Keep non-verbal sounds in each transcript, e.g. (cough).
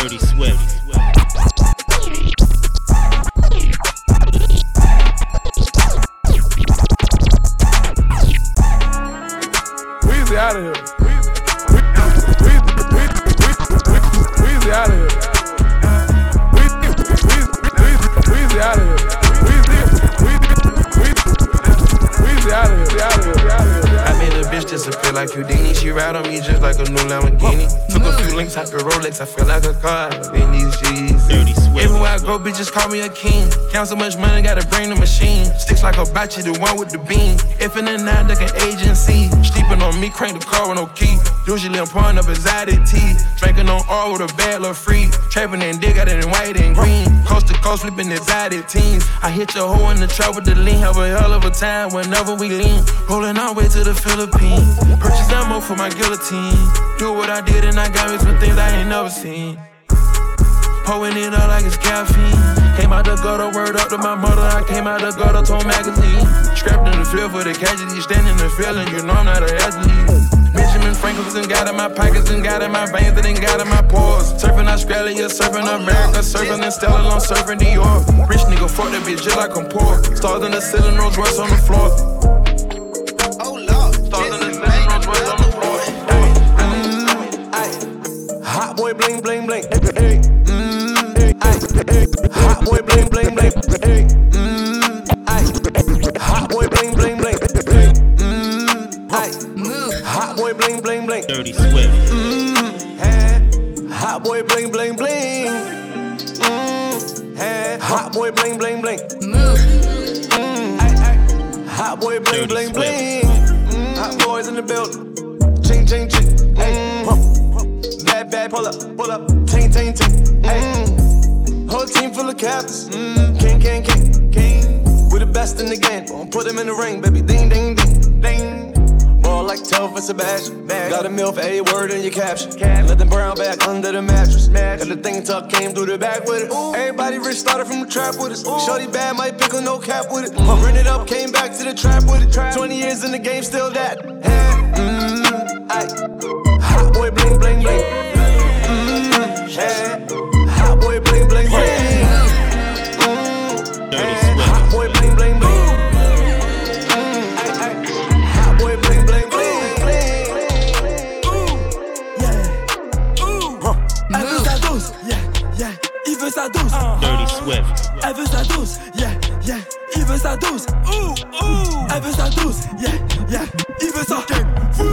Dirty Swift. Weezy out of here. Weezy, Weezy, Weezy, Weezy, Weezy out of here. Weezy, Weezy, Weezy, Weezy out of here. Weezy, Weezy, Weezy, Weezy out of here. Weezy out of here. Weezy out of here. I made a bitch disappear like Houdini. She ride on me just like a new Lamborghini. Out the Rolex. I feel like a car bitches call me a king. Count so much money, gotta bring the machine. Sticks like a bocce, the one with the beam. If in the nine, like an agency. Sleeping on me, crank the car with no key. Usually I'm pouring up exotic tea. Drinking on all with a bad little free. Trapping and dig, got it in white and green. Coast to coast, flipping exotic teams. I hit your hoe in the trap with the lean. Have a hell of a time whenever we lean. Rolling our way to the Philippines. Purchase ammo for my guillotine. Do what I did and I got me some things I ain't never seen. Pouring it out like it's caffeine. Came out the gutter, word up to my mother. I came out the gutter, told magazine. Strapped in the field for the casualty, standing in the field, and you know I'm not an athlete. Benjamin Franklin's got in my pockets and got in my veins and then got in my pores. Surfing Australia, surfing America, surfing in Stella, I'm surfing New York. Rich nigga, fuck that bitch just like I'm poor. Stars in the ceiling, Rolls Royce on the floor. Oh Stars in the ceiling, Rolls Royce on the floor. Mm, Hot boy bling bling bling. Hot boy bling bling bling. Hey, mm, ay. Hot boy bling bling bling. Hey, mm, ay. Hot boy bling bling bling. Dirty Swift. Hey, Hot boy bling bling bling. Mm, hey, Hot boy bling bling bling. Mm, ay, ay. Hot boy bling bling bling. Mm, Hot boys in the building. Ching ching ching. Hey, huh. Bad, bad, pull up, pull up, ting, ting, ting. Ayy. Whole team full of captains. Mm. King, king, king, king. We the best in the game. Put them in the ring, baby. Ding, ding, ding, ding. Ball like tell for Sebastian. Got a mill for a word in your caption. Let them brown back under the mattress. Got the thing tuck, came through the back with it. Everybody rich started from the trap with us. Shorty bad, might pick a no cap with it. Run it up, came back to the trap with it. 20 years in the game, still that. Hey, mm. Hot boy, bling, bling, bling. Mm, hey. Dirty hey. Swift. Hot boy, bling, bling, bling. Ay, ay. Hot boy, bling, bling, bling, bling. Elle veut sa dose, yeah, yeah. Il veut sa dose, Dirty Swift. elle veut sa dose, yeah, yeah. Il veut sa dose, ouh, ouh. Elle veut sa dose, yeah, yeah. Il veut sa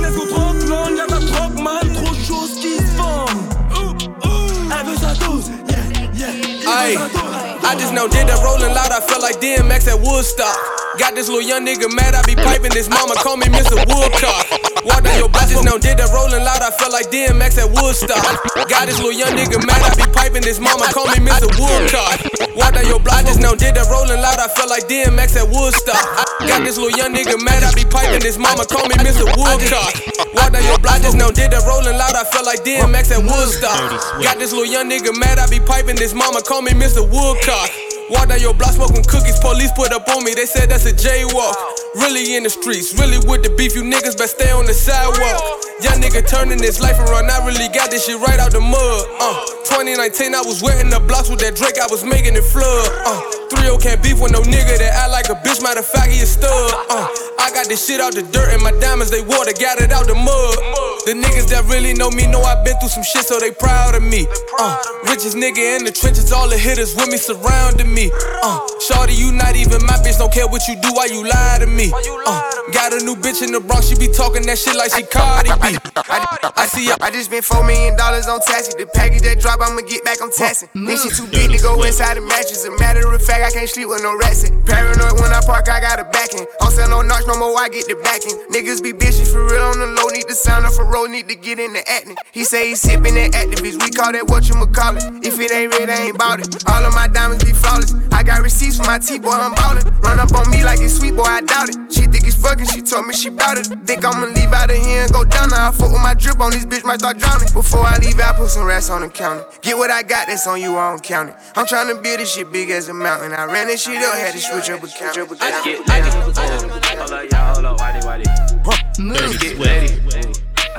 Let's go trop long, y'a de la drogue, man. Trop de choses qui se vendent. Ouh, ouh. Elle veut sa dose, yeah, yeah. Il Aye. veut sa dose. I just know did that rolling loud, I felt like DMX at Woodstock. Got this little young nigga mad, I be piping this mama, call me Mr. Woodcock. Walk down your block, just know did that rolling loud, I felt like DMX at Woodstock. Got this little young nigga mad, I be piping this mama, call me Mr. Woodcock. Walk down your block, just know did that rolling loud, I felt like DMX at Woodstock. Got this little young nigga mad, I be piping this mama, call me Mr. Woodcock. Walk down your block, just know did that rolling loud, I felt like DMX at Woodstock. Got this little young nigga mad, I be piping this mama, call me Mr. Woodcock. Walk down your block smoking cookies, police put up on me, they said that's a jaywalk. Really in the streets, really with the beef, you niggas best stay on the sidewalk. Young nigga turning his life around, I really got this shit right out the mud. Uh, 2019, I was wetting the blocks with that Drake, I was making it flood. Uh, 3 can't beef with no nigga that act like a bitch, matter of fact, he a stud. Uh, I got this shit out the dirt and my diamonds, they water, got it out the mud. The niggas that really know me know I've been through some shit, so they proud of me. Uh, richest nigga in the trenches, all the hitters with me surrounding me. Uh, Shorty, you not even my bitch, don't care what you do, why you lie to me? Uh, got a new bitch in the Bronx, she be talking that shit like she Cardi B. I, I see ya. I just spent four million dollars on taxi. The package that drop, I'ma get back on taxing. This shit too big to go inside the mattress. A matter of fact, I can't sleep with no rats in. Paranoid when I park, I got a backing. Don't sell no notch no more, I get the backing. Niggas be bitches for real on the low, need the sound off a road, need to get in the acting. He say he sippin' that activist, we call that what you call it. If it ain't red, I ain't bout it. All of my diamonds be flawless. I got receipts for my T-boy, I'm ballin'. Run up on me like it's sweet, boy, I doubt it. She think it's fucking, she told me she bout it. Think I'ma leave out of here and go down now. I fuck with my drip on this bitch, might start drowning. Before I leave, I put some rats on the counter. Get what I got, that's on you, I don't count it. I'm tryna build this shit big as a mountain. I ran this shit up, had to switch up a count.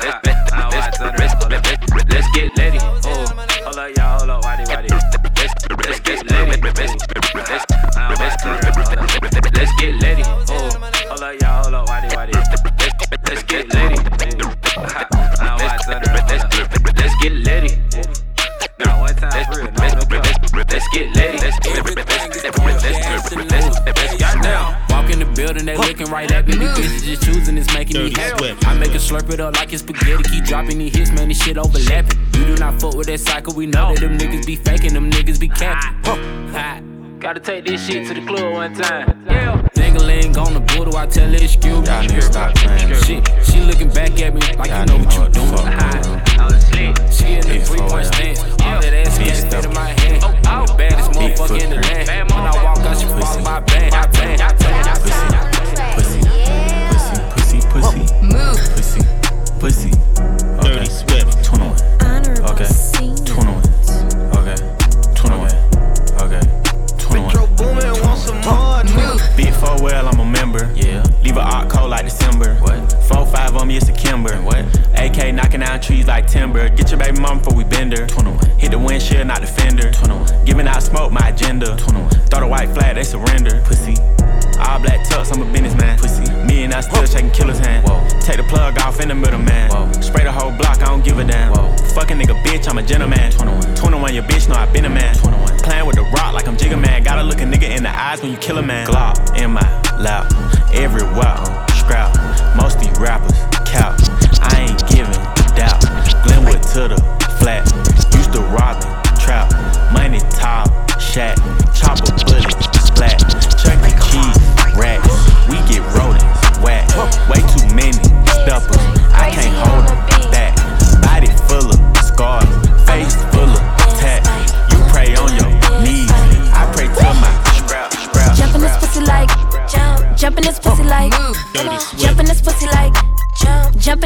Let's get lady. Oh, hold up, y'all, hold up, whitey, whitey. Let's get lady. Let's get lady. Oh, hold up, y'all, hold up, whitey, whitey. Let's get lady. Let's get lady. Let's get lady. Let's get lady. Let's get lady hold up, y'all, hold looking right at me. These bitches just choosing, it's making me happy. I make a slurp it up like it's spaghetti. Keep dropping these hits, man, this shit overlapping. You do not fuck with that cycle, we know that them niggas be faking, them niggas be capping. Huh. (laughs) Gotta take this shit to the club one time. Yeah. Dangling on the border, I tell her excuse me. Y'all niggas stop playing. Shit, she looking back at me like Y'all you know what you know doing. what the fuck Huh. I was slick. She in the Big three point four, stance. All that ass Big gas fit stuff. in my hand. I'm the baddest Big motherfucker in the footprint. land. When I walk out, she follow my band. I bang, I bang, I bang. Pussy, pussy, pussy, pussy, pussy, pussy. Dirty Okay, Swift. 21. It's a Kimber. What? AK knocking down trees like timber. Get your baby mama before we bend her. 21. Hit the windshield, not the fender. 21. Giving out smoke, my agenda. 21. Throw the white flag, they surrender. Pussy. All black tux, I'm a businessman. Pussy. Me and I still shaking killer's hand. Whoa. Take the plug off in the middle, man. Whoa. Spray the whole block, I don't give a damn. Whoa. Fucking nigga, bitch, I'm a gentleman. 21. 21, your bitch know I been a man. 21. Playing with the rock like I'm Jigga Man. Gotta look a nigga in the eyes when you kill a man. Glock in my lap. Everywhere, scrap. Most these rappers, cap. I ain't giving doubt. Glenwood to the flat. Used to robbing, trap. Money top, shack.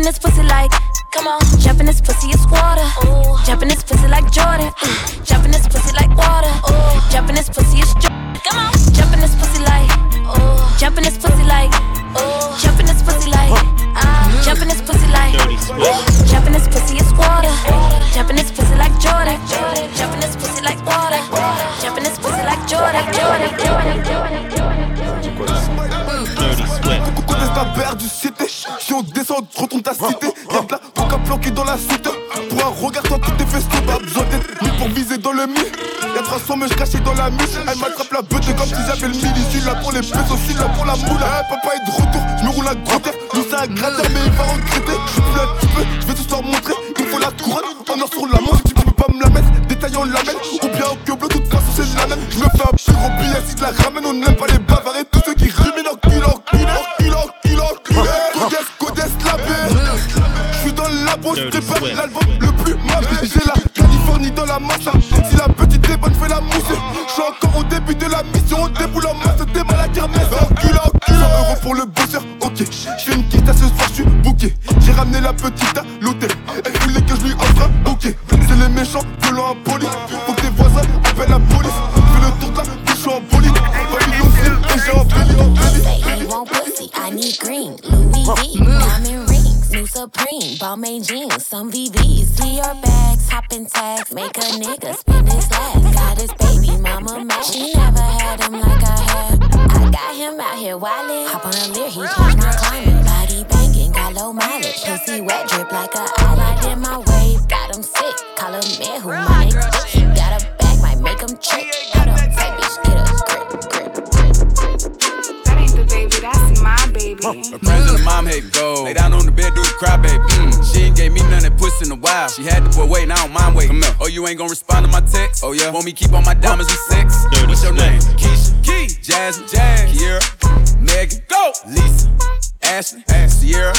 Jump, jump this pussy like come on, jump in this pussy is water. Jump in this pussy like Jordan. (sighs) (sighs) (sighs) Ooh. Her friends and her mom hate go. Lay down on the bed, do the cry, baby. Mm. She ain't gave me none that puss in a while. She had the boy waiting, I don't mind waiting. Oh, you ain't gonna respond to my text? Oh, yeah. Want me keep on my diamonds with sex? Dirty What's your name? Keisha. Key. Jasmine. Jazz. Kiera. Megan. Go. Lisa. Ashley. Sierra.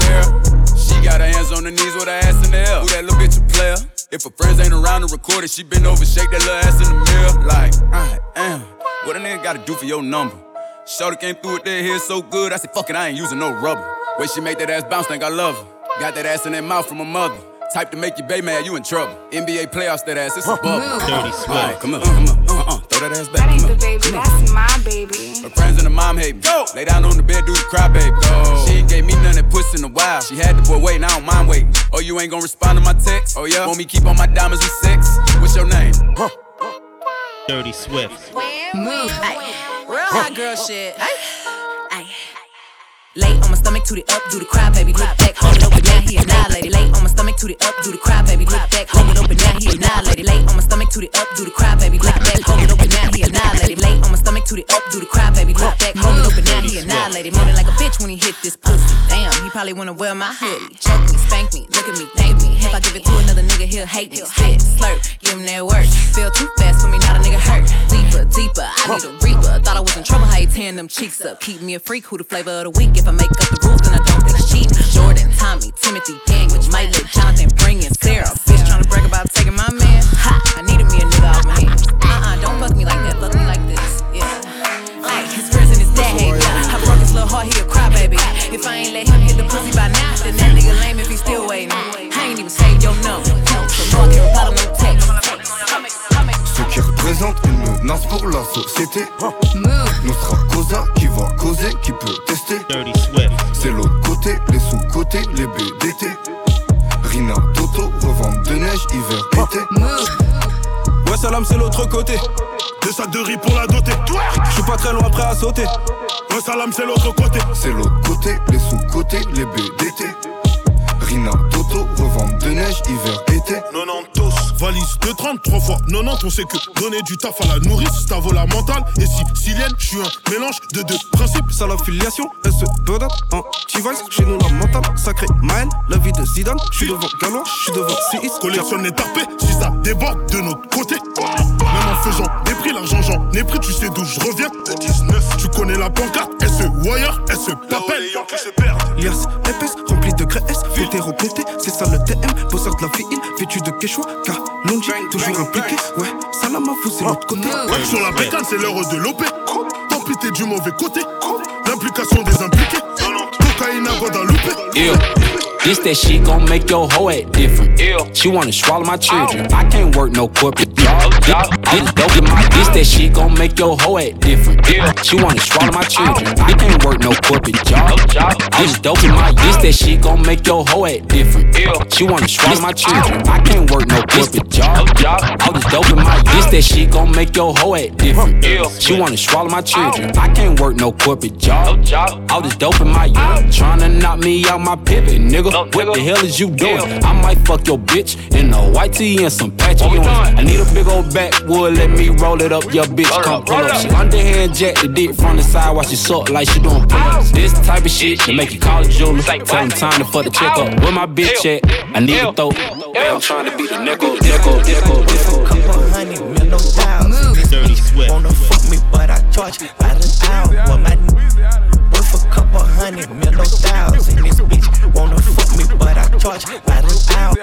Sarah. She got her hands on her knees with her ass in the air. Who that little bitch a player? If her friends ain't around to record it, she been over, shake that little ass in the mirror. Like, I am. What a nigga gotta do for your number? Shorty came through with that hair so good, I said, fuck it, I ain't using no rubber. Way she make that ass bounce, think I love her. Got that ass in that mouth from her mother. Type to make you bay mad, you in trouble. NBA playoffs, that ass, it's a bubble. Dirty Swift. Alright, come on, come on, uh, uh, throw that ass back. That ain't the on. baby, that's my baby. Her friends and her mom hate me. Go. Lay down on the bed, do the cry, baby. Go. She ain't gave me none that puss in a while. She had the boy waiting, I don't mind waiting. Oh, you ain't gonna respond to my text? Oh, yeah? Want me keep on my diamonds with sex? What's your name? Dirty Swift. Move. Real hot girl shit. Ay. Lay on my stomach, to the up, do the cry, baby. Look back, hold it open, now he annihilated. Lay on my stomach, to the up, do the cry, baby. Look back, hold it open, now he annihilated. Lay on my stomach, to the up, do the cry, baby. Look back, hold it open, now he annihilated. Lay on my stomach, to the up, do the cry, baby. Look back, hold it open, now he annihilated. lady. Moaning like a bitch when he hit this pussy. Damn, he probably wanna wear my hoodie. Choke me, spank me, look at me, thank me. If I give it to another nigga, he'll hate me. Spit, slurp, give him that work. Feel too fast for me, not a nigga hurt. Deeper, deeper, I need a reaper. Thought I was in trouble, how you tearing them cheeks up. Keep me a freak, who the flavor of the week. If I make up the rules, then I don't think it's cheap. Jordan, Tommy, Timothy, Daniel, let Jonathan bring in Sarah. Bitch tryna brag about taking my man. Ha, I needed me a nigga off my hands. Uh-uh, don't fuck me like that, fuck me like this. Yeah. Ay, his prison is that hate. I broke his little heart, he a crybaby. If I ain't let him hit the pussy by now, then that nigga lame if he still waiting. I ain't even saved your number. So no, I can't reply to no text. Représentent une menace pour la société. Nous sera Cosa qui va causer, qui peut tester. C'est l'autre côté, les sous-côtés, les BDT. Rina, Toto, revente de neige, hiver, été. Ouais, salam, c'est l'autre côté. Deux sacs de riz pour la doter. Je suis pas très loin, prêt à sauter. Ouais, salam, c'est l'autre côté. C'est l'autre côté, les sous-côtés, les BDT. Rina, Toto, revente de neige, hiver, été. 90 valise de 33 fois 90 on sait que donner du taf à la nourrice ça vaut la mentale. Et si Silienne je suis un mélange de deux principes. Ça la filiation elle se bedate en T-Vice chez nous la mentale sacré Maël la vie de Zidane. Je suis devant Galois je suis devant CIS. Collectionne les tarpés si ça déborde de notre côté. Même en faisant des prix l'argent j'en ai pris. Tu sais d'où je reviens. 19 tu connais la pancarte elle se wire elle se papelle Lias épaisse remplie de graisse hétéro pété c'est ça le TM bosseur de la ville vêtu de Quechua car Longi, toujours impliqué, ouais, salam à vous, c'est l'autre côté. Ouais, sur la bécane, c'est l'heure de l'OP. Tant pis, t'es du mauvais côté. L'implication des impliqués. Cocaïne à Guadalupe. Yeah. This that shit gon' make your hoe act different. She wanna swallow my children. I can't work no corporate job. This, dope in my this that shit gon' make your hoe act different. She wanna swallow my children. I can't work no corporate job. This dope in my this that shit gon' make your hoe act different. She wanna swallow my children. I can't work no corporate job. All this dope in my this that shit gon' make your hoe act different. She wanna swallow my children. I can't work no corporate job. All this dope in my tryna knock me out my pivot, nigga. What the hell is you doing? I might fuck your bitch in a white tee and some patchy on. I need a big old backwood, let me roll it up. Your bitch come pull up. She underhand jack the dick from the side while she suck like she doing pull ups. This type of shit to make you call a jeweler. Tell him time to fuck the check up. Where my bitch at? I need a throw. I'm trying to be the nickel, nickel, nickel, nickel. Couple hundred mil, no doubt. Dirty Swift. Wanna fuck me, but I charge by the hour. My worth a couple hundred mil, no thousand. This bitch wanna fuck me, but I charge by the hour.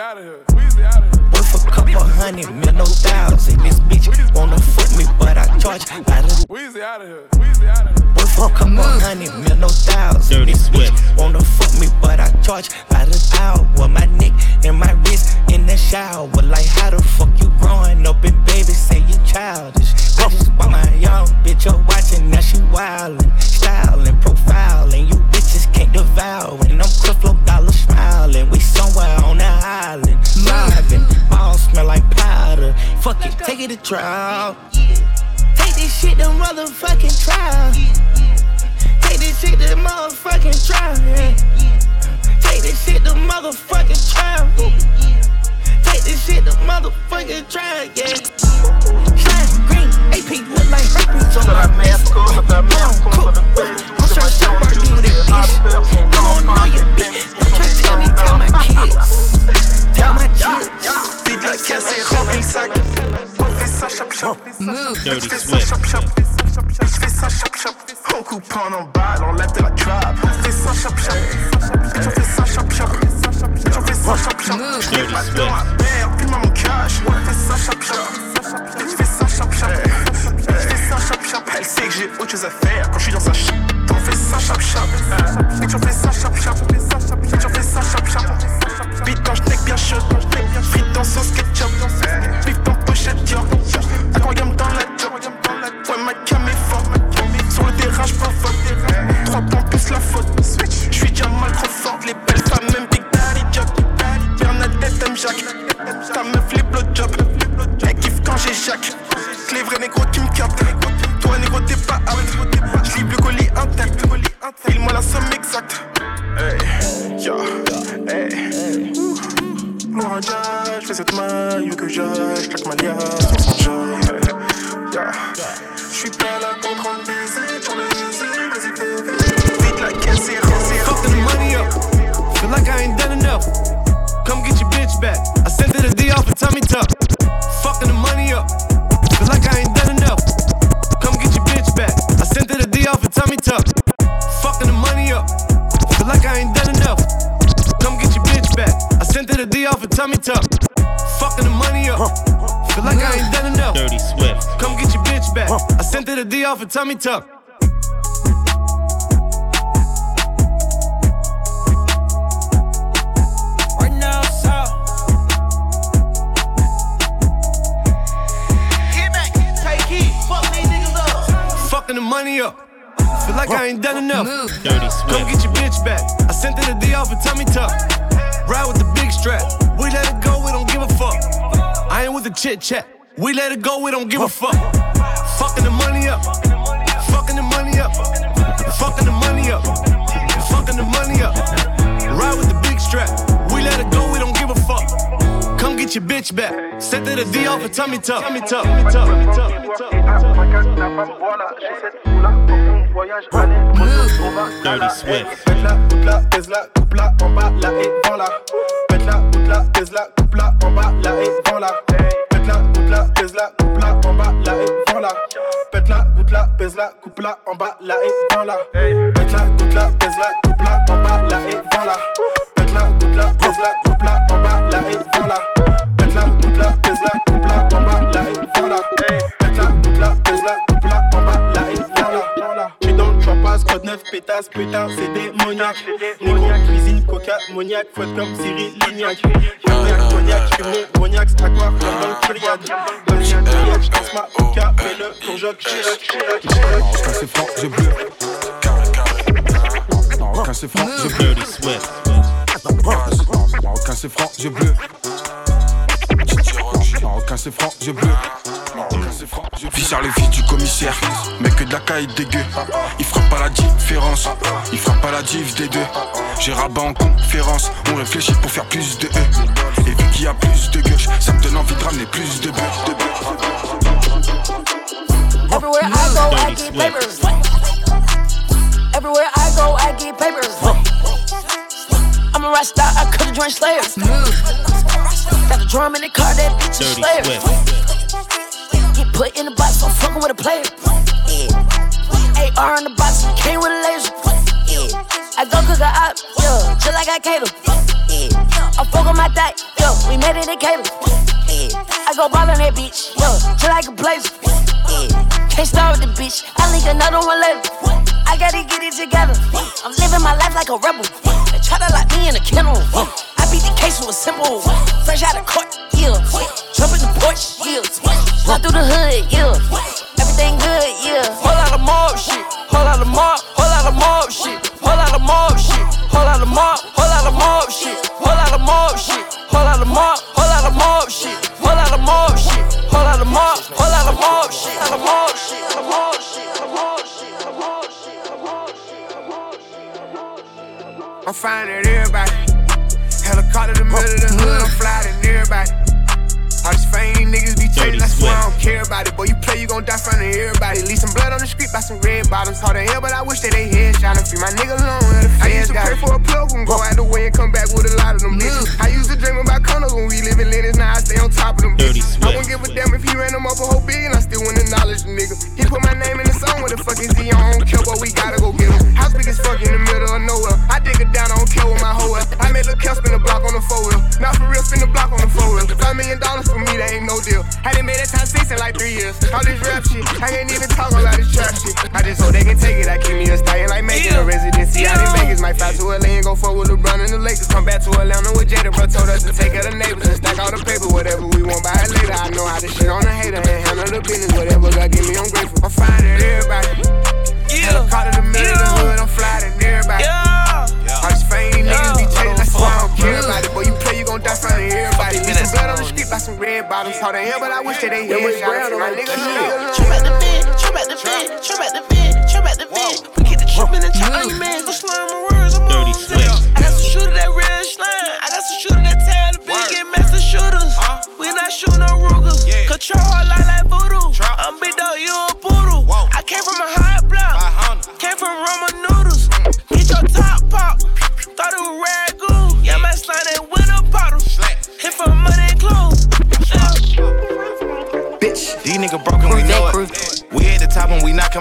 Worth a couple hundred no thousand. This bitch wanna fuck me, but I charge by the Weezy out of here. Worth a couple hundred mil, no thousand. Dirty This bitch wanna fuck me, but I charge by the hour. My neck and my wrist in the shower. Like how the fuck you growing up and baby say you childish? I just bought my young bitch a watching, now she wildin', styling, profiling. You bitches can't devour. And I'm Creflo Dollar smiling. We somewhere on the island, driving. All smell like powder. Fuck it, take it to trial. Take this shit to motherfucking trial. Take this shit to motherfucking trial. yeah. Take this shit to motherfucking trial. Take this shit to motherfucking trial, yeah. Shine green, AP look like herpes on my wrist. I'm trying to you, that bitch. I don't know your bitch. Don't try to tell me, tell my kids. Tell my kids. DJ cassé, remplis sac. On fait ça chop chop. Dirty Swift. chop chop. Je fais ça chop chop. On coupe en balle, on lève de la trap. On fait ça chop chop. Je fais ça chop chop. Je fais ça chop chop. Je Dirty pas Swift. dans ma mère, puis mon cash. On fait ça chop chop. Je fais ça chop chop. Je fais ça chop chop. Elle sait que j'ai autre chose à faire off a tummy tuck. Right now, so. Get back, take heat, fuck these niggas up. Fucking the money up. Feel like I ain't done enough. Dirty Come get your bitch back. I sent her the D off a tummy tuck. Ride with the big strap. We let it go, we don't give a fuck. I ain't with the chit chat. We let it go, we don't give a fuck. Bitch back. Sent her the D off a tummy tuck. Tummy tuck. Tummy tuck. Tummy Dirty Swift. Pète la, coupe la, pèse la, coupe la, en bas, la et vends la. Pète la, coupe la, pèse la, coupe la, en bas, la et vends la. Pète la, coupe la, pèse la, coupe la, en bas, la et vends la. Pète la, coupe la, pèse la, coupe la, en bas, la et vends la. Pète la, coupe la, pèse la, coupe la, en bas, la et vends la. Pète la, coupe la, pèse la, coupe la, en bas, la et vends la, pétasse, putain, c'est démoniaque. Négro, cuisine, coca, moniaque, faut être comme Cyril Lignac. Cognac, cognac, mon cognac, à quoi comme dans le Kyriad. Dans le chien Kyriad, j'passe ma coca, fais-le pour Jacques Chirac, Chirac, Chirac. Marocain c'est franc, je bleu. Marocain c'est franc, je bleu. Marocain c'est franc, je bleu. Marocain c'est franc, je bleu. Les vies du commissaire, mais que de la caille dégueu. Il fera pas la différence, il fera pas la diff des deux. J'ai rabat en conférence, on réfléchit pour faire plus de E. Et vu qu'il y a plus de gauche, ça me donne envie de ramener plus de bœufs. De Everywhere I go, I get papers. Everywhere I go, I get papers. I'm a rock star, I could've joined Slayer. Got a drum in the car, that bitch is Slayer. Swift. Get put in the box, I'm fucking with a player. Yeah. AR in the box, came with a laser. Yeah. I go cook a op, yeah, just like I cater. Yeah. I fuck on my diet, yo, we made it in Caleb. Yeah. I go ball on that bitch, yo, just like a blazer. Yeah. Can't start with the bitch, I link another one later. Gotta get it together. I'm living my life like a rebel. They try to lock me in a kennel. I beat the case with a simple. Fresh out of court, yeah. Jump in the porch, yeah. Run through the hood, yeah. Everything good, finding everybody. Helicopter the middle of the hood, I'm flying everybody. All these fame niggas be chasing, that's why I don't care about it. Boy, you play, you gon' die front of everybody. Leave some blood on the street by some red bottoms. Hard to hell, but I wish that they head shot and free my nigga alone. where the I used to pray for a plug and go out the way and come back with a lot of them bitches. I used to dream about condos when we live in Lennox, now I stay on top of them Dirty bitches. I wouldn't give a damn if he ran them up a whole billion, I still wouldn't acknowledge the nigga. He put my name in the song, what the fuck is he? I don't care, but we gotta A spin the block on the four wheel. Not for real, spin the block on the four wheel. Five million dollars for me, that ain't no deal. Hadn't made that time six in like three years. All this rap shit, I ain't even talk about this trap shit. I just hope they can take it. I keep me a stallion like making a residency out in Vegas. Might fly to LA and go fuck with LeBron and the Lakers. Come back to Atlanta with Jada, bro. Told us to take of the neighbors and stack all the paper. Whatever we want, buy it later. I know how to shit on a hater and handle the business. Whatever God give me, I'm grateful. I'm finding everybody. Yeah. Helicopter the middle of some red bottoms. Hard to hell, but I wish that they had shot my nigga. Trip at the vid, trip at the vid, trip at the vid,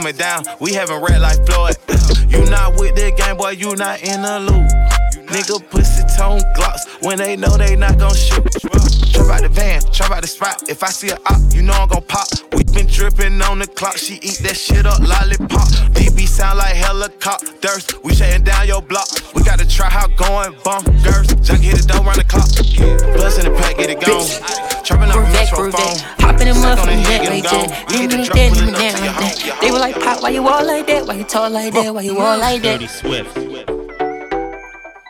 coming down. We having red like Floyd. (laughs) You not with the game, boy, you not in the loop. Nigga pussy tone glocks when they know they not gon' shoot. Trap out the van, trap out the spot. If I see a op, you know I'm gon' pop. We been dripping on the clock, she eat that shit up lollipop. DB sound like helicopters. We shutting down your block. We gotta try how going bunkers. Junk hit it, don't run the clock. Bust in the pack, get it gone. Trapping up Groove that, groove that. Hop in the motherfucking jet like that. Leave me like that, leave me down like that. They were like, Pop, why you all like that? Why you talk like that? Why you all like that? Dirty Swift.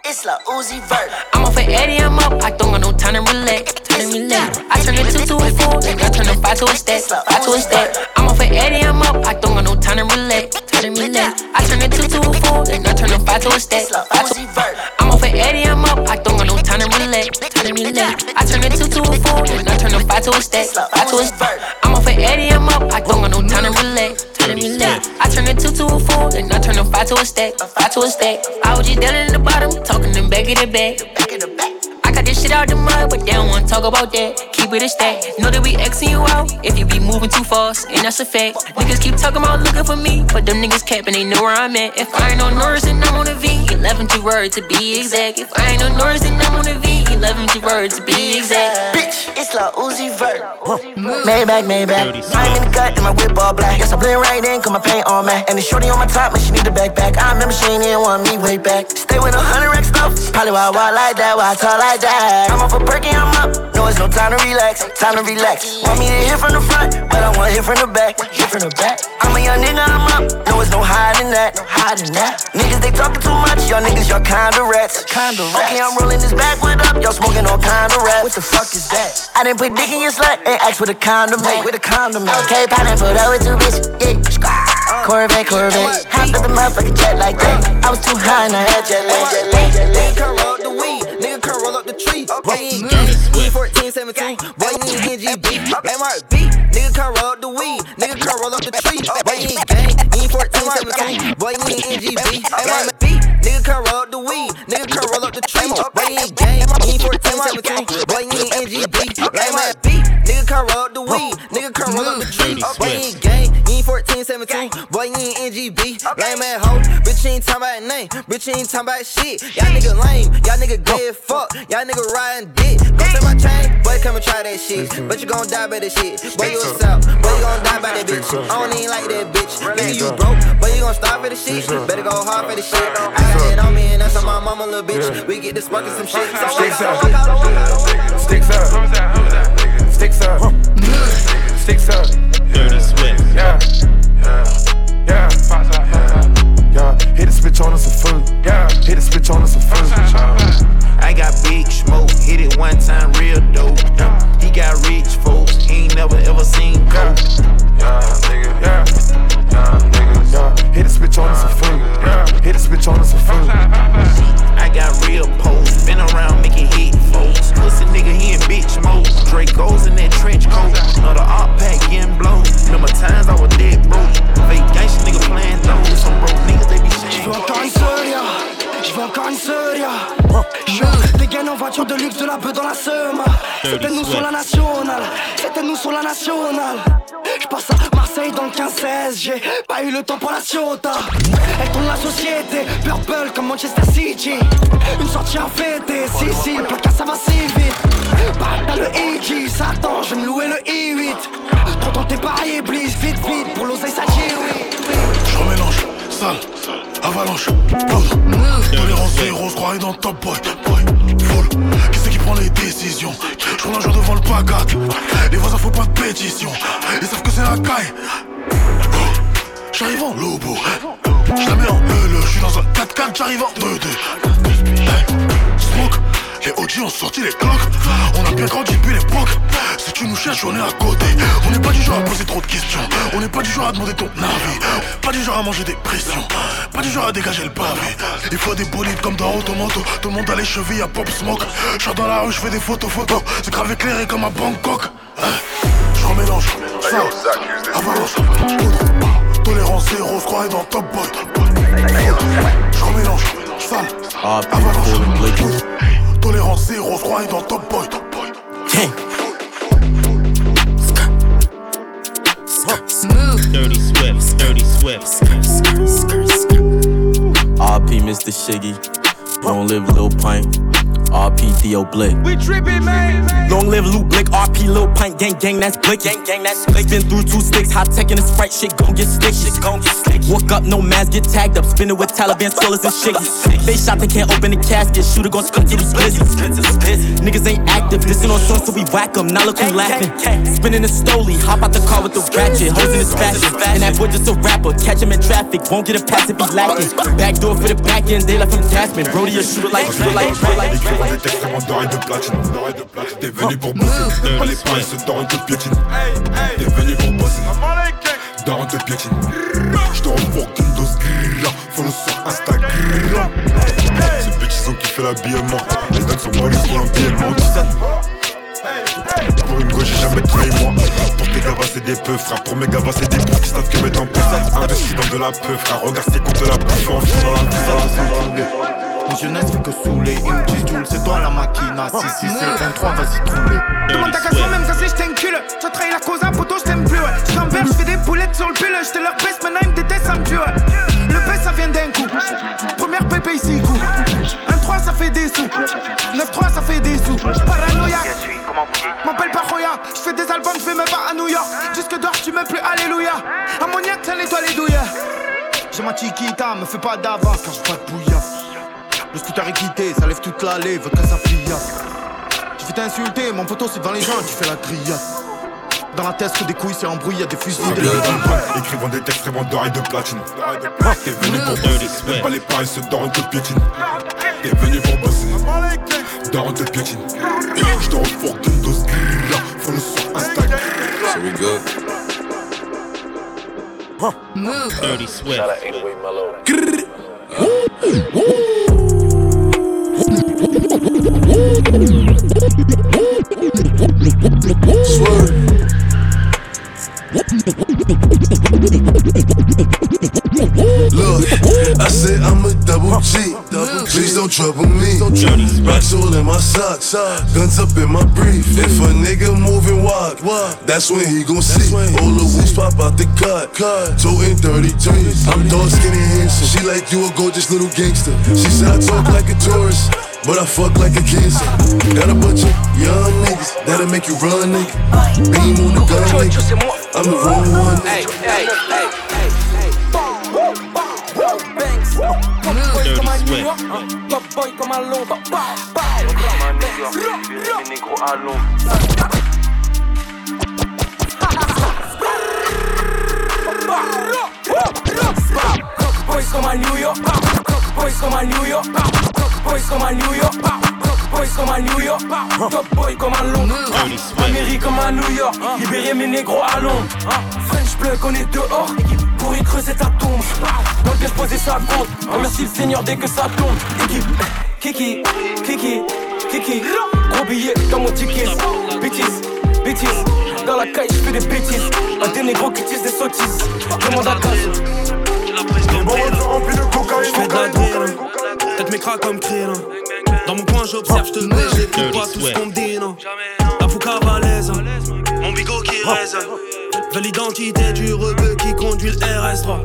It's like Uzi Vert. I'm off at Eddie, I'm up. I don't got no time to relax. Time to relax. I turn a two to a four, then I turn a five to a stack. Five to a stack. I'm off at Eddie, I'm up. I don't got no time to relax. Time to relax. I turn a two to a four, then I turn a five to a stack. Five to I'm off at Eddie, I'm up. I don't got no time to relax. Time to relax. I turn a two to a four, then I turn a five to a stack. Five to a stack. I'm off at Eddie, I'm up. I don't got no time to relax. I turn a two to a four, then I turn a five to a stack. a Five to a stack. I was just down in the bottom, talking them back of the back. I got this shit out the mud, but they don't wanna talk about that. Keep it a stack. Know that we Xing you out if you be moving too fast, and that's a fact. Niggas keep talking about looking for me, but them niggas capping, they know where I'm at. If I ain't on Norris, then I'm on a V. 11 to word to be exact. If I ain't on Norris, then I'm on a V. 11 to word to be exact. Bitch, it's like Uzi Vert. Maybach, Maybach. I'm in the cut and my whip all black. Yes, I blend right in, cause my paint on man. And the shorty on my top, man, she need the backpack. I remember she ain't even want me way back. Stay with a hundred rack stuff. Probably why I walk like that, why I talk like that. I'm off a perky, I'm up. No, it's no time to relax. Time to relax. Want me to hit from the front, but I want to hit from the back. Hit from the back. I'm a young nigga, I'm up. No, it's no hiding that. No hiding that. Niggas, they talking too much. Y'all niggas, y'all kinda rats. Kinda rats. Okay, I'm rolling this backwood up. Y'all smoking all kind of rats. What the fuck is that? I didn't put dick in your slut and ask with a condom. With a condom. Okay, pattern put up with two bitches. Yeah. Corvette, Corvette. Half of the motherfucking jet like that. I was too high and I had jet lag, jet lag, jet lag. Nigga roll up the weed, nigga roll up the tree. Okay, ain't mm. gang, 14, 17, boy you ain't NGB. Beat, nigga roll up the weed, nigga roll up the tree. Boy you ain't gang, you ain't 14, 17, boy you ain't NGB. Beat, nigga come roll up the weed, nigga come roll up the tree. Boy you ain't gang, you ain't 14, 17, boy you ain't NGB. Like my beat, nigga come roll up the weed, nigga come roll up the tree. Boy you ain't gang, you ain't 14, 17, boy you ain't NGB. Lame ass hoe, bitch you ain't talking about name, bitch you ain't talking about shit. Y'all nigga lame, y'all nigga as fuck, y'all nigga riding dick. Go my chain, boy come and try that shit, but you gon' die by that shit. Boy you. a south, boy you gon' die by that bitch. I don't even like that bitch. Nigga you broke, but you gon' stop for the shit. Better go hard for the shit. I got it on me and that's on my mama little bitch. We get this sparking some shit. So Sticks up. Sticks up. Sticks up. Sticks up. Dirty Swift. Yeah. Yeah. Yeah. Hit the switch on us a fool. Yeah. Hit the switch on us a fool. I got big smoke, hit it one time, real dope. He got rich folks, he ain't never ever seen coke. Yeah, nigga. Yeah. Yeah, nigga. Yeah. Hit a switch on us a fool. Yeah. Hit a switch on us a fool. I got real posts, been around making hit folks. Pussy nigga, he in bitch mode. Draco's in that trench coat, another op pack getting blown. Remember times I was dead broke. Fake gangsta nigga playing those. Some broke niggas, they be Je je veux encore une Soria. Je dégaine en voiture de luxe de la beuh dans la seuma. C'était nous sur la nationale, c'était nous sur la nationale. Je passe à Marseille dans le 15-16, j'ai pas eu le temps pour la Ciota. Elle tourne la société, purple comme Manchester City. Une sortie à fêter, si si, le placard ça va si vite. Bah t'as le EG, ça attend, je vais me louer le i8. Trop tenté par Iblis, vite vite, pour l'oseille ça oui. Sale, avalanche, poudre. Tolérance zéro, je crois dans top boy, boy, full. Qui c'est qui prend les décisions? Je roule un jour devant le pagac. Les voisins font pas de pétition. Ils savent que c'est la caille. J'arrive en lobo. Je la mets en bleu, je suis dans un 4x4, j'arrive en 2-2. Hey, Smoke, les OG ont sorti les cloques. On a bien grandi depuis l'époque. Si tu nous cherches, on est à côté. On n'est pas du genre à poser trop de questions. On n'est pas du genre à demander ton avis. Pas du genre à manger des pressions. Pas du genre à dégager le pavé. Il faut des bolides comme dans Automoto. Tout le monde a les chevilles à Pop Smoke. Je dans la rue, je fais des photos, photos. C'est grave éclairé comme à Bangkok. Hein, Je remélange. Ça, avalanche. poudre. Tolérance zéro, je crois dans Top Boy. Je remélange. Sale. Avalanche. Tolérance zéro, se croit dans Top Boy. Top boy. Hey. Dirty Swift, Dirty Swift. RP Mr. Shiggy. Don't live, little pint. RP Theo Blick. We trippin', man. Long live Lou Blick, RP Lil Pint, gang gang, that's Blick. Gang gang, that's Blick. Been through two sticks, hot tech in the sprite, shit gon' get sticky. Shit gon' get. Walk up, no mask, get tagged up, spinning with Taliban swellers and shiggies. They shot, they can't open the casket, shooter gon' split through these blizzards. Niggas ain't active, listen on songs so we whack 'em. Now look who laughing. Spinning the stoli, hop out the car with the ratchet, hoes in his fashion. And that boy just a rapper, catch him in traffic, won't get a pass if he lacking. Back door for the back end, they left him gasping. Brody a shooter like, shooter like, shooter like, shooter like. extrêmement doré de platine. T'es venu pour bosser, pas les pains, ce doré te piétine. T'es venu pour bosser, doré te piétine. J'te renvoie qu'une dose grrrra, follow sur Instagram. Petit son qui fait l'habillement. Les dates sont molles pour l'habillement. Pour une gauche, j'ai jamais trahi moi. Pour tes gavas, c'est des peu, frère. Pour mes gavas, c'est des poufs qui savent que mettre en place. Investi dans de la peu, frère. Regarde, c'est contre la bouffe. En dans la Mon jeunesse fait que saouler, il me Jules, c'est toi la machina. Si, si, c'est 23, vas-y, trouler. Demande ta casse même cassé, j't'incule. T'as trahi la cause, un poteau, j't'aime plus, ouais. J't'envers, j'fais des boulettes sur le pull. J'te leur baisse, maintenant ils me détestent, ça me tue. Le baisse, ça vient d'un coup. Première pépé ici, coup. 1-3, ça fait des sous. 9-3, ça fait des sous. Paranoïaque. M'appelle pas Roya. J'fais des albums, j'vais même pas à New York. Jusque d'or, tu me plus, alléluia. Ammoniaque, ça nettoie les douilles. J'ai ma chiquita, me fais pas d'avance car j'ai pas de bouillasse. Le scooter est quitté, ça lève toute l'allée, que ça pillasse. Tu fais t'insulter, mon photo c'est devant les gens, tu fais la grillade. Dans la tête que des couilles, c'est embrouillé, y'a des fusils de de Écrivant des textes vraiment dorés de platine. T'es venu pour bosser, même pas les pains, ce doré te piétine. T'es venu pour bosser, doré te piétine. J'te renvoie qu'une dose follow sur Instagram. So we good? Move. Dirty Swift. Shout out 808 Mellow. I said I'm a double G. Please don't trouble me. Rocks all in my socks, guns up in my brief. If a nigga moving wild, that's when he gon' see. All the wolves pop out the cut, toting 33s. I'm dark, skinny, handsome. She like you a gorgeous little gangster. She said I talk like a tourist. But I fuck like a cancer. Got a bunch of young niggas that'll make you run, nigga. Beam on the gun, nigga. I'm the wrong one, nigga. Dirty Swift. Top boy comme un long. Boys comme à New York. Boys comme à New York. Boys comme à New York. Boys comme à New York. Top boy comme à Londres. Amérique comme à New York. Libérer mes négros à Londres. French plug, on est dehors. Pour y creuser ta tombe. Dans le poser sa compte. Remercie le Seigneur dès que ça tombe. Équipe. Kiki. Kiki. Kiki. Gros billet dans mon ticket. Bêtise. Bêtise. Dans la caille, je fais des bêtises. Un des négros qui utilisent des sottises. Demande à casse. J'fais de la drill, tête mes craques comme krill. Dans mon coin, j'observe, j'te baise, j'écoute pas tout ce qu'on me dit, non. La fouca valaise, mon bigot qui résonne. Veut l'identité du rebeu qui conduit le RS3.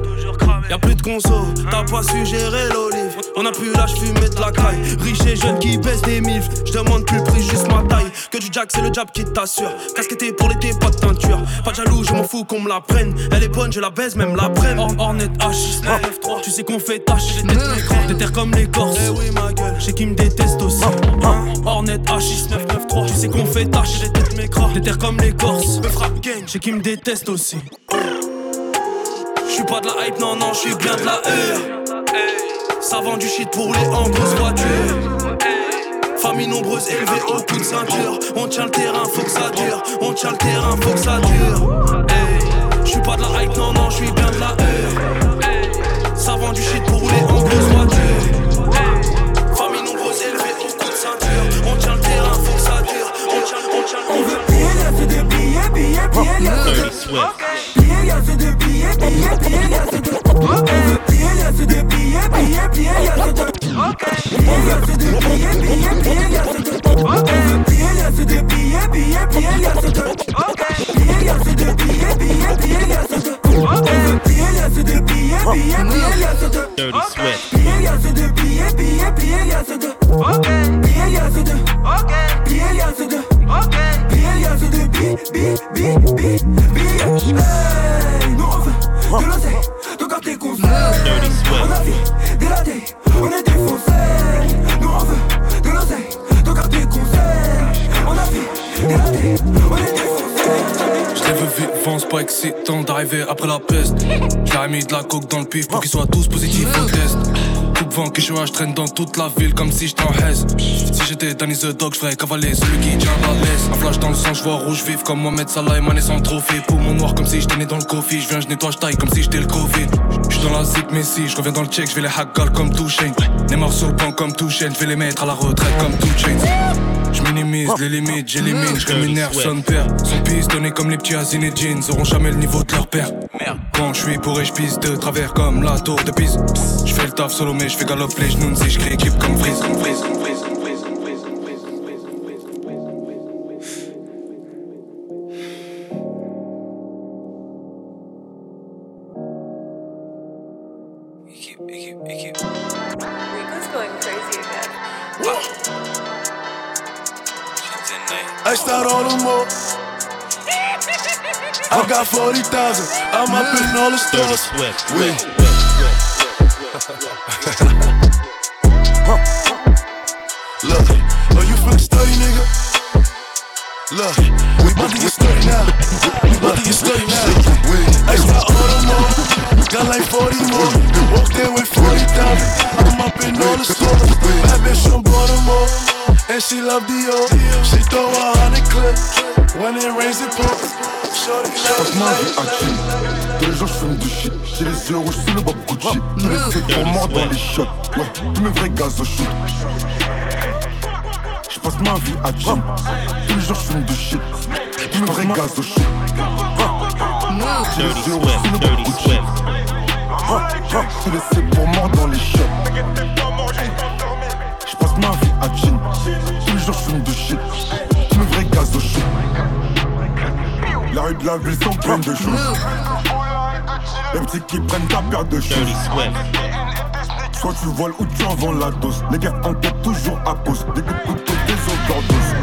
Y'a plus de conso, t'as pas su gérer l'olive. On a plus l'âge fumé de la caille. Riche et jeune qui baisse des milfs. J'demande plus le prix, juste ma taille. Que du jack, c'est le jab qui t'assure. Casquetté pour l'été, pas de teinture. Pas de jaloux, je m'en fous qu'on me la prenne. Elle est bonne, je la baise, même la prenne. Or, Hornet H, 9F3. Tu sais qu'on fait tâche. J'ai des terres comme les Corses. Eh oui, ma gueule. J'ai qui me déteste aussi. Hein? Hornet H, 993. Tu sais qu'on fait tâche. J'ai des têtes mécras. Des terres comme les Corses. Me frappe gang. J'ai qui me déteste aussi. J'suis pas de la hype, non, non, j'suis bien de la E. Ça vend du shit pour les en grosse voiture. Famille nombreuse élevée au coup de ceinture. On tient le terrain, faut que ça dure. On tient le terrain, faut que ça dure. Je suis pas de la hype, non, non, je suis bien de la E. Ça vend du shit pour rouler en grosse voiture. Famille nombreuse élevée au coup de ceinture. On tient le terrain, faut que ça dure. On tient, on tient, on veut Billets, billets, y'a de de billets, billets, billets. Dirty Swift. Billets, billets, billets, billets. Ok. Billets. Ok. Billets. Ok. Billets, billets, billets, billets, billets. Hey, nous. On a vie, délaté, on est défoncé. Nous. On a vie, délaté, on est pas excitant d'arriver après la peste. J'ai mis de la coke dans le pif pour qu'ils soient tous positifs au test. Coupe vent que je je traîne dans toute la ville comme si j'étais en haise. Si j'étais Danny the Dog, j'ferais cavaler celui qui tient la laisse. Un flash dans le sang, j'vois rouge vif comme Mohamed Salah et Mané sans trophée. Poumon noir comme si j'étais né dans le coffee. J'viens, j'nettoie, j'taille comme si j'étais le Covid. J'suis dans la zip, mais si j'reviens dans le check, j'vais les hackal comme Touchain. Neymar sur le banc comme Touchain, j'vais les mettre à la retraite comme Touchain. Je minimise les limites, j'élimine, je rémunère son père. Son pistonné comme les petits Azine et Jeans, auront jamais le niveau de leur père. Quand je suis pourri, je pisse de travers comme la tour de Pise. Je fais le taf solo, mais je fais galop les genoux si je crée équipe comme Freeze. Comme Freeze, comme Freeze, all the more. I got 40,000. I'm up in all the stores. Wait. Look, are you feeling sturdy, nigga? Look, we about to get sturdy now. We about to get sturdy now. I start all the more. Got like 40 more. Walked in with 40,000. I'm up in all the stores. Bad bitch from Baltimore. And she love Dior. She throw a hundred clip. When it rains, it pours. Passe ma vie à chill. Tous les jours je fume du shit. J'ai les yeux rouges sous le bob Gucci. Tous les feux pour mort dans les shots. Ouais, tous mes vrais gaz au shoot. Je passe ma vie à chill. Tous les jours je fume du shit. Tous mes vrais gaz au shoot. J'ai les yeux rouges feux pour mort dans les. Je passe ma vie à chill. Tous les jours je fume du shit. Tous mes vrais gaz au shoot. La rue de la ville sont pleines de choses. Les petits qui prennent ta paire de choses. Soit tu voles ou tu en vends la dose. Les gars enquêtent toujours à cause des coups de couteau, des overdoses.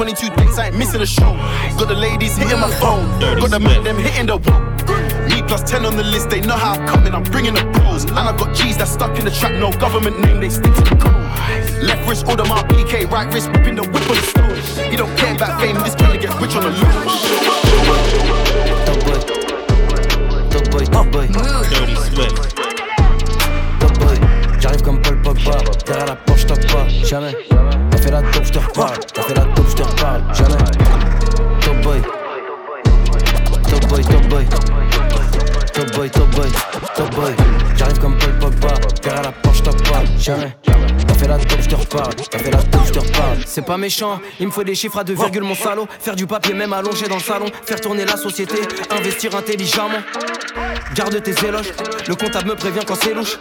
22 dates, I ain't missing a show. Got the ladies hitting my phone, got the man them hitting the wall. Me plus 10 on the list, they know how I'm coming, I'm bringing the pros. And I got G's that stuck in the trap, no government name, they stick to the code. Left wrist, order my BK, right wrist, whipping the whip on the stone. You don't care about fame, this trying to get rich on the low. Top boy, top boy. Dirty Swift. Top boy. J'arrive comme Paul Pogba. Derrière la porte, j'tape pas. Jamais. T'as fait la taupe, j'te reparle. T'as fait la J'te reparle. La j'te reparle. C'est pas méchant, il me faut des chiffres à deux virgules, mon salaud. Faire du papier, même allongé dans le salon. Faire tourner la société, investir intelligemment. Garde tes éloges, le comptable me prévient quand c'est louche.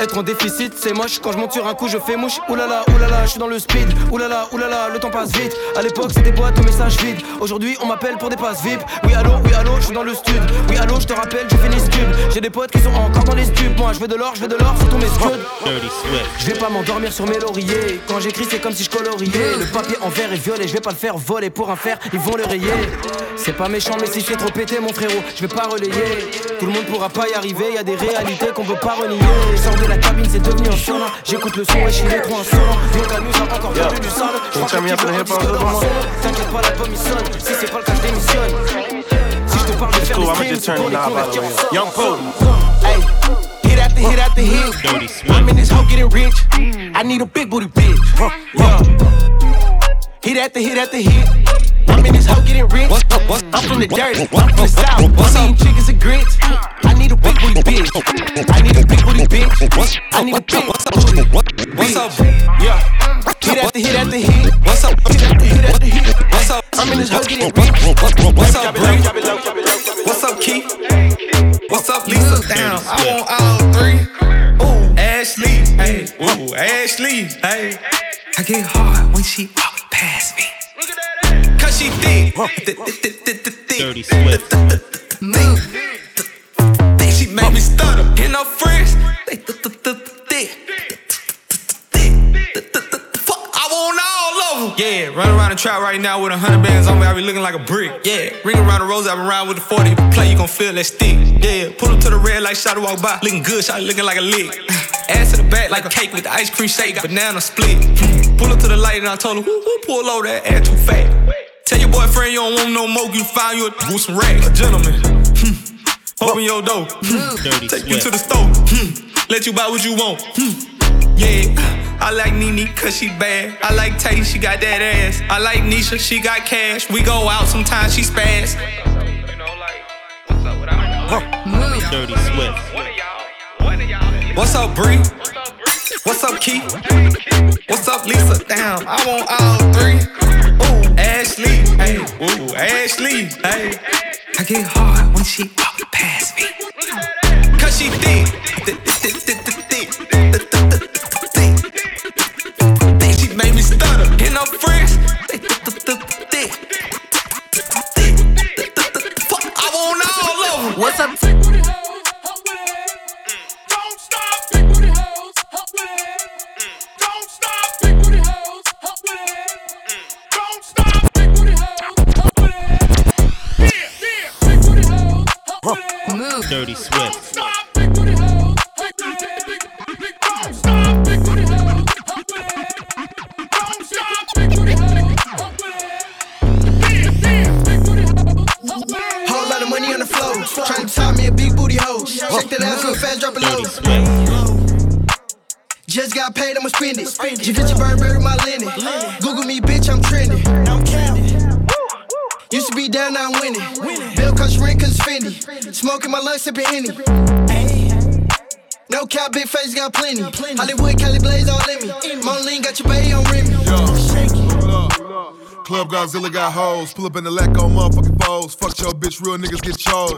Être en déficit, c'est moche. Quand je monte sur un coup, je fais mouche. Oulala, oulala, je suis dans le speed. Oulala, oulala, le temps passe vite. À l'époque, c'était boîte aux messages vides. Aujourd'hui, on m'appelle pour des passes VIP. Oui, allô, oui, allô, je suis dans le stud. Oui, allô, je te rappelle, je finis cube. J'ai des potes qui sont encore dans les stupes. Moi, je veux de l'or, je veux de l'or, faut tous mes scuds. Je vais pas m'endormir sur mes lauriers. Quand j'écris, c'est comme si je coloriais. Le papier en vert et violet, je vais pas le faire voler pour un fer, ils vont le rayer. C'est pas méchant, mais si c'est trop pété, mon frérot, je vais pas relayer. Tout le monde pourra pas y arriver, y a des réalités qu'on peut pas renier. De la cabine, c'est devenu un sauna. J'écoute le son et je suis trop insolent. Donc à nous, a encore perdu du sale. Je crois que tu veux un disque dans ma. T'inquiète pas l'album il sonne. Si c'est pas le cas, je démissionne. Si je te parle de faire cool, des streams, just c'est turn pour les knob all the convertir en son. Young. Hey, hit after hit after hit. I'm in this hoe getting rich. I need a big booty bitch. Yeah. Hit after hit after hit. I'm in this hoe getting rich. I'm from the dirt. I'm from the south. I'm eating chickens and grits. I need a big booty bitch. I need a big booty bitch. I need a big booty. What's up? Yeah. Hit after hit after hit. What's up? Hit after hit after hit. What's up? I'm in this hoe getting rich. What's up, Bree? What's up, Keith? What's up, Lisa? Down. I want all three. Ooh, Ashley. Hey, ooh, Ashley. Hey. I get hard when she walk past me. Cause she thick. Dirty Swift. Thick. She make me stutter. And her friends, they th- th- th- thick. Fuck, I want all of. Yeah, run around the trap right now with a hundred bands on me. I be looking like a brick. Yeah, ring around the rose, I been around with the 40. Play, you gon' feel that stick. Yeah, pull up to the red light, shot walk by. Looking good, shot looking like a lick. Ass to the back like a cake with the ice cream shake. Banana split. Pull up to the light and I told her, whoo, whoo, pull over that ass too fat. Boyfriend you don't want no more, you find you a with some racks. A gentleman. Hmm. Open your door. Hmm. Dirty Take you to the store. Hmm. Let you buy what you want. Hmm. Yeah, I like Nene cause she bad. I like Tay, she got that ass. I like Nisha, she got cash. We go out sometimes, she spaz. Dirty Swift. What's up, Bree? What's up, Keith? What's up, Lisa? Damn, I want all three. Ooh, Ashley. Hey, ooh, Ashley. Hey. I get hard when she walk past me. Cause she thick. Thick, thick, thick, thick, thick. Thick. She made me stutter. And her friends, thick, thick, thick, thick. Fuck, I want all of them. What's up? Dirty Swift. Whole lot of money on the floor. Trying to tie me a big booty hoe. Shake that ass real fast, drop it low. Just got paid, I'ma spend it. Givenchy Burberry, my linen. Google me, bitch, I'm trending. Used to be down, now I'm winning. Bill cost rent, cause Fendi. Smoking my lungs, sipping Henny. No cap, big face, got plenty. Hollywood, Cali Blaze, all in me. Moline got your baby on Remy. Club Godzilla got hoes. Pull up in the lack on motherfucking foes. Fuck your bitch, real niggas get chose.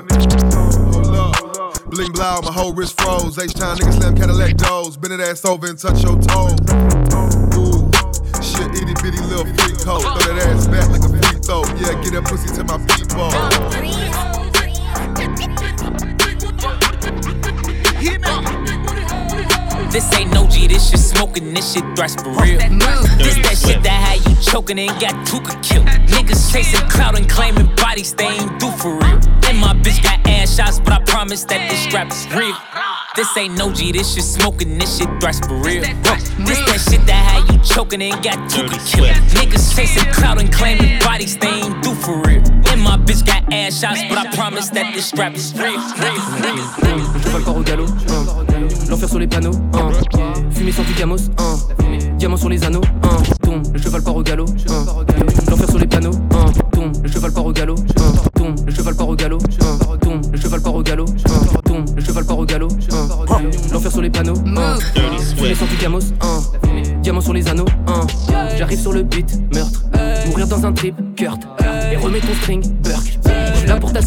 Hold. Bling blow, my whole wrist froze. H time niggas slam Cadillac doors. Bend that ass over and touch your toes. Ooh, shit, itty bitty little freak hoe. Throw that ass back like a free throw. Yeah, get that pussy to my feet ball. This ain't no G, this shit smoking, this shit thrash for real. This that shit that had you choking and got Tooka killed. Niggas chasing clout and claiming bodies they ain't do for real. And my bitch got ass shots, but I promise that this strap is real. This ain't no G, this shit smoking, this shit thrash for real. This that shit that had you choking and got Tooka killed. Niggas chasing clout and claiming bodies they ain't do for real. And my bitch got ass shots, but I promise that this strap is real. Le cheval part au galop, hein. L'enfer sur les panneaux, hein. fumée sans du gamos, hein. diamant sur les anneaux, hein. tourne, le cheval part au galop, hein. l'enfer sur les panneaux, hein. tourne, le cheval part au galop, hein. tourne, le cheval part au galop, hein. tourne, le cheval part au galop, hein. tourne, le cheval part au galop, hein. l'enfer sur les panneaux, hein. fumée sans du gamos, hein. diamant sur les anneaux, hein. j'arrive sur le beat, meurtre, mourir dans un trip, Kurt, et remets ton string, Burk, je suis là pour ta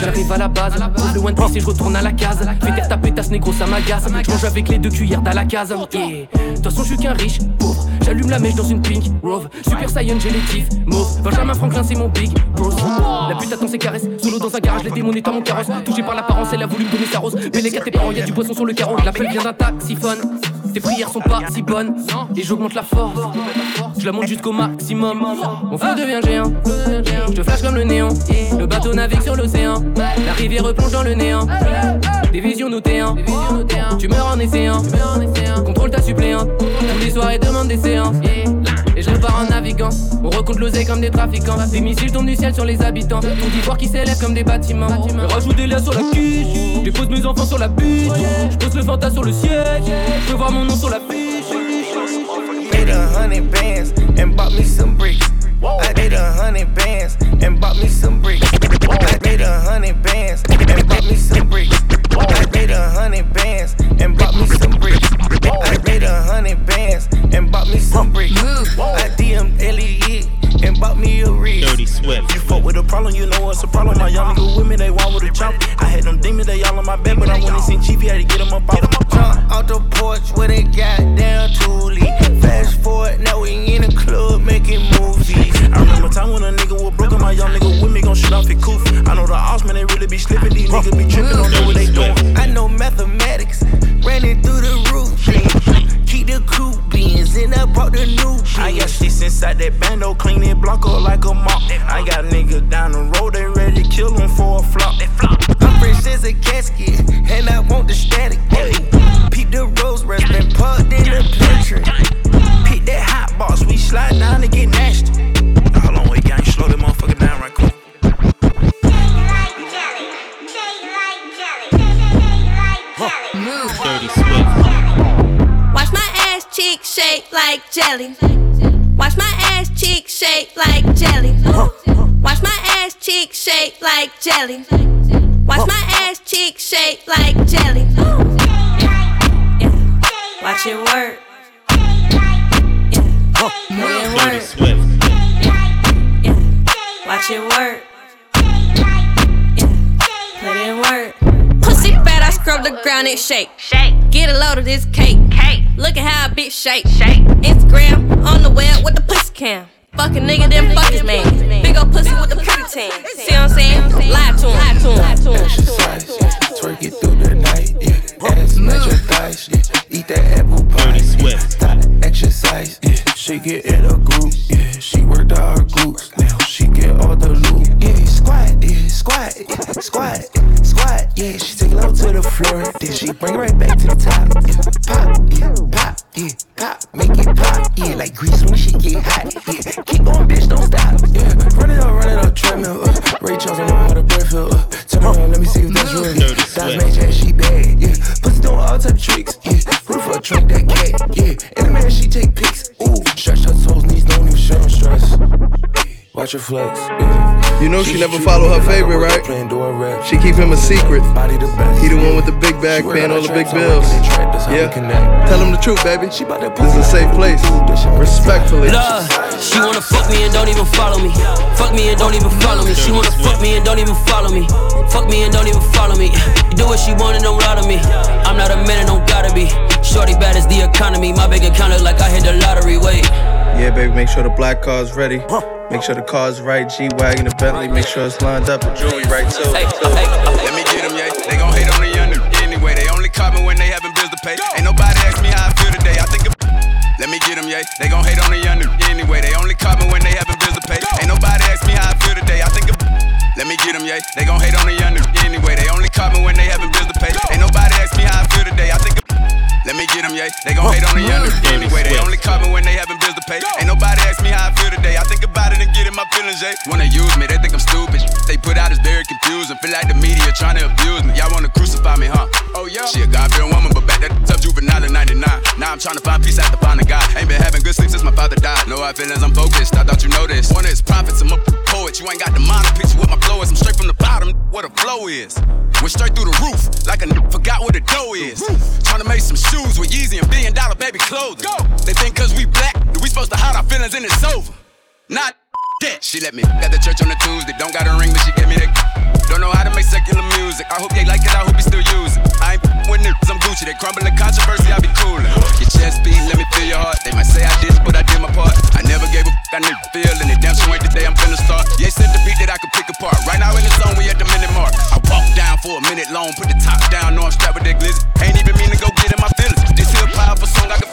J'arrive à la base, pose le one piece et je retourne à la case. Fais taire ta pétasse négro, ça m'agace. Je mange avec les deux cuillères dans la case. De toute façon, je suis qu'un riche, pauvre. J'allume la mèche dans une pink Rove. Super Saiyan, j'ai les mauve. Benjamin Franklin, c'est mon big bros. La pute attend ses caresses. Solo dans un garage, les démons dans mon carrosse. Touché par l'apparence, elle a voulu me donner sa rose. Mais les gars, tes parents, y'a du poisson sur le carreau. L'appel vient d'un taxiphone. Tes prières sont pas si bonnes et j'augmente la force. Je la monte jusqu'au maximum. Mon feu devient géant. Je te flash comme le néant. Le bateau navigue sur l'océan. La rivière replonge dans le néant. Des visions notées Tu meurs en essayant. Contrôle ta suppléante. Tous les soirs et demande des séances. Et je repars en naviguant. On recompte l'oseille comme des trafiquants. Des missiles tombent du ciel sur les habitants. Tout d'Ivoire qui s'élève comme des bâtiments. Je rajoute des liens sur la quiche. Je mes enfants sur la butte. Je pose le fantasme sur le siège. Voir mon nom sur la fiche. Made a hundred bands and bought me some bricks. I made a hundred bands and bought me some bricks. I made a hundred bands and bought me some bricks. I made a hundred bands and bought me some bricks. I made a hundred bands and bought me some bricks. I DM Elliot and bought me a rig. Dirty Swift. You fuck with a problem, you know what's a problem. My young nigga with me, they want with a chop. I had them demons, they all on my back, but I went and seen Chief, had to get them up off. Jump out the porch with a goddamn toolie. Fast forward, now we in the club making movies. I remember time when a nigga was broken, my young nigga with me gon' shoot off his coof. I know the odds, man, they really be slipping. These niggas be tripping, don't know what they doing. I know mathematics, ran it through the roof. The coupe beans, and I brought the new I got six inside that bando, clean it block like a mop. I got niggas down the road, they ready to kill them for a flop. I'm fresh as a casket, and I want the static. Peep the rose rest, been parked in the pantry. Pick that hot box, we slide down and get nasty. Shake. Shake. Get a load of this cake. Cake. Look at how a bitch shake. Shake. Instagram on the web with the pussy cam. Fuck a nigga, then fuck his man. Big ol' pussy with the pretty tan. See what I'm saying? Lie to him. Lie to him. Lie to him. Exercise, yeah. Twerk it through the night, yeah. Ass match your thighs, yeah. Eat that apple pie. Dirty Swift. Stop exercise, yeah. She get in a group, yeah. She worked out her glutes, now she get all the loot. Yeah, squat, yeah, squat, yeah. squat, squat, yeah. She take it low to the floor, then she bring it right back to the top. Yeah. Pop, yeah, pop, yeah, pop, make it pop, yeah. Like grease when she get hot, yeah. Keep going, bitch, don't stop, yeah. Run it up, run it up, treadmill, uh. Ray Charles, I know how to breath feel, uh. Tell me, let me see if that's real. That's major she bad, yeah. Pussy doing all type of tricks, yeah. Roof her drink that cat, yeah. In the man, she take pics, ooh. Stretch her toes, knees, don't even show stress. Watch her flex, yeah. You know she never follow her favorite, right? She keep him a secret. He the one with the big bag, paying all the big bills. Yeah. Tell him the truth, baby. This is a safe place. Respectfully. Love, she wanna fuck me and don't even follow me. Fuck me and don't even follow me. She wanna fuck me and don't even follow me. Fuck me and don't even follow me. You do what she want and don't lie to me. I'm not a man and don't gotta be. Shorty bad as the economy. My bank account look like I hit the lottery. Wait. Yeah, baby, make sure the black car's ready. Make sure the car's right, G-Wagon, the Bentley, make sure it's lined up, the jewelry right too. Let me get them, yeah. They gon' hate on the young anyway. They only call me when they having bills to pay. Ain't nobody ask me how I feel today. I think. Of Let me get them, yeah. They gon' hate on the young anyway. They only call me when they having bills to pay. Ain't nobody ask me how I feel today. I think. Of Let me get them, yeah. They gon' hate on the young anyway. They only call me when they having bills to pay. Ain't nobody ask me how I feel today. I think. Of Let me get them, yeah. They gon' hate on the young anyway. They only call me when they having bills to pay. Ain't nobody ask me how I feel today. I think about it and get in my feelings, yeah. Wanna use me, they think I'm stupid. They put out is very confusing. Feel like the media trying to abuse me. Y'all wanna crucify me, huh? Oh yeah. She a God-fearing woman, but back that tough juvenile in 99. Now I'm trying to find peace after finding God. Ain't been having good sleep since my father died. No hard feelings, I'm focused. I thought you know this. One of his prophets, I'm a poet. You ain't got the mind to picture what my flow is. I'm straight from the bottom, what a flow is. Went straight through the roof, like a n- forgot what a dough is. Trying to make some shoes with Yeezy and billion dollar baby clothing. They think cause we black, that we supposed to hide our feelings and it's over. Not She let me at the church on the Tuesday. Don't got a ring, but she gave me that. Don't know how to make secular music. I hope they like it, I hope you still use it. I ain't with niggas, I'm Gucci. They crumbling controversy, I be coolin'. Your chest beat, let me feel your heart. They might say I did, but I did my part. I never gave a f- I nigga feeling it. Damn sure ain't the day I'm finna start. Yeah, sent the beat that I could pick apart. Right now in the zone, we at the minute mark. I walk down for a minute long, put the top down, know I'm strapped with that glizzy. Ain't even mean to go get in my feelings. This here powerful an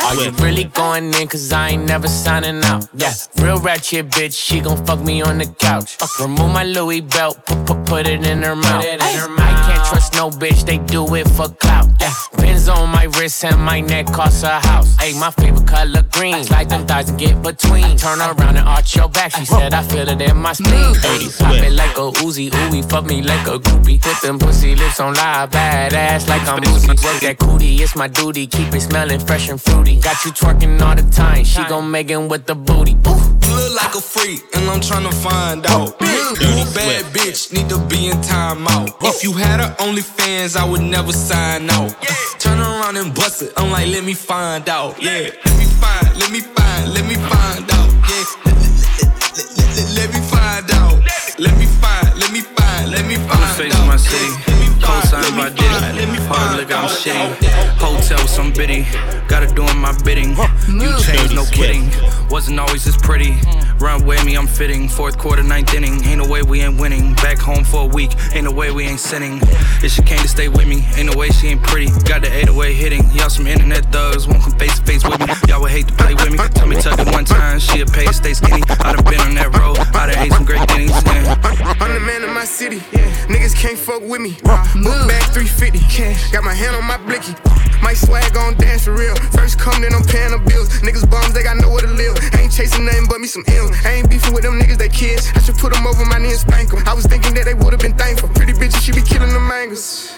out. Are you really going in? Cause I ain't never signing out. Yeah, real ratchet bitch, she gon' fuck me on the couch. Remove my Louis belt, put, put, put it in her mouth. I can't trust no bitch, they do it for clout. Yeah, pins on my wrist and my neck cost a house. Hey, my favorite color green. Slide them thighs and get between. Turn around and arch your back. She said I feel it in my spleen. Mm. Hey, pop it like a Uzi, ooey, fuck me like a groupie. Put them pussy lips on live, badass like I'm Uzi. Work that cootie, it's my duty. Keep it smelling fresh and fruity. Got you twerking all the time. She gon' make it with the booty. Ooh. Look like a freak, and I'm tryna find out. You a bad bitch, need to be in timeout. If you had a OnlyFans, I would never sign out. Turn around and bust it. I'm like, let me find out. Yeah, let me find, let me find, let me find out. Yeah, let me find out. Let me find, let me find, let me find On the face my city, co-signed by Diddy. Hard look, I'm shitty. Hotel, some biddy. Gotta doing my bidding. You changed, no kidding. Wasn't always this pretty. Run with me, I'm fitting. Fourth quarter, ninth inning. Ain't no way we ain't winning. Back home for a week. Ain't no way we ain't sinning. If she came to stay with me, ain't no way she ain't pretty. Got the 808 hitting. Y'all some internet thugs. Won't come face to face with me. Y'all would hate to play with me. Tell me tuck it one time. She a pay to stay skinny. I done been on that road. I done ate some great things. Yeah. I'm the man of my city. Niggas can't fuck with me. Book back 350. Got my hand on my blicky. My swag on dance for real. First come, then I'm paying the bills. Niggas bums, they got nowhere to live. Ain't chasing nothing but me some M's. Ain't beefing with them niggas, they kids. I should put them over my knee and spank them. I was thinking that they would've been thankful. Pretty bitches, she be killing them angles.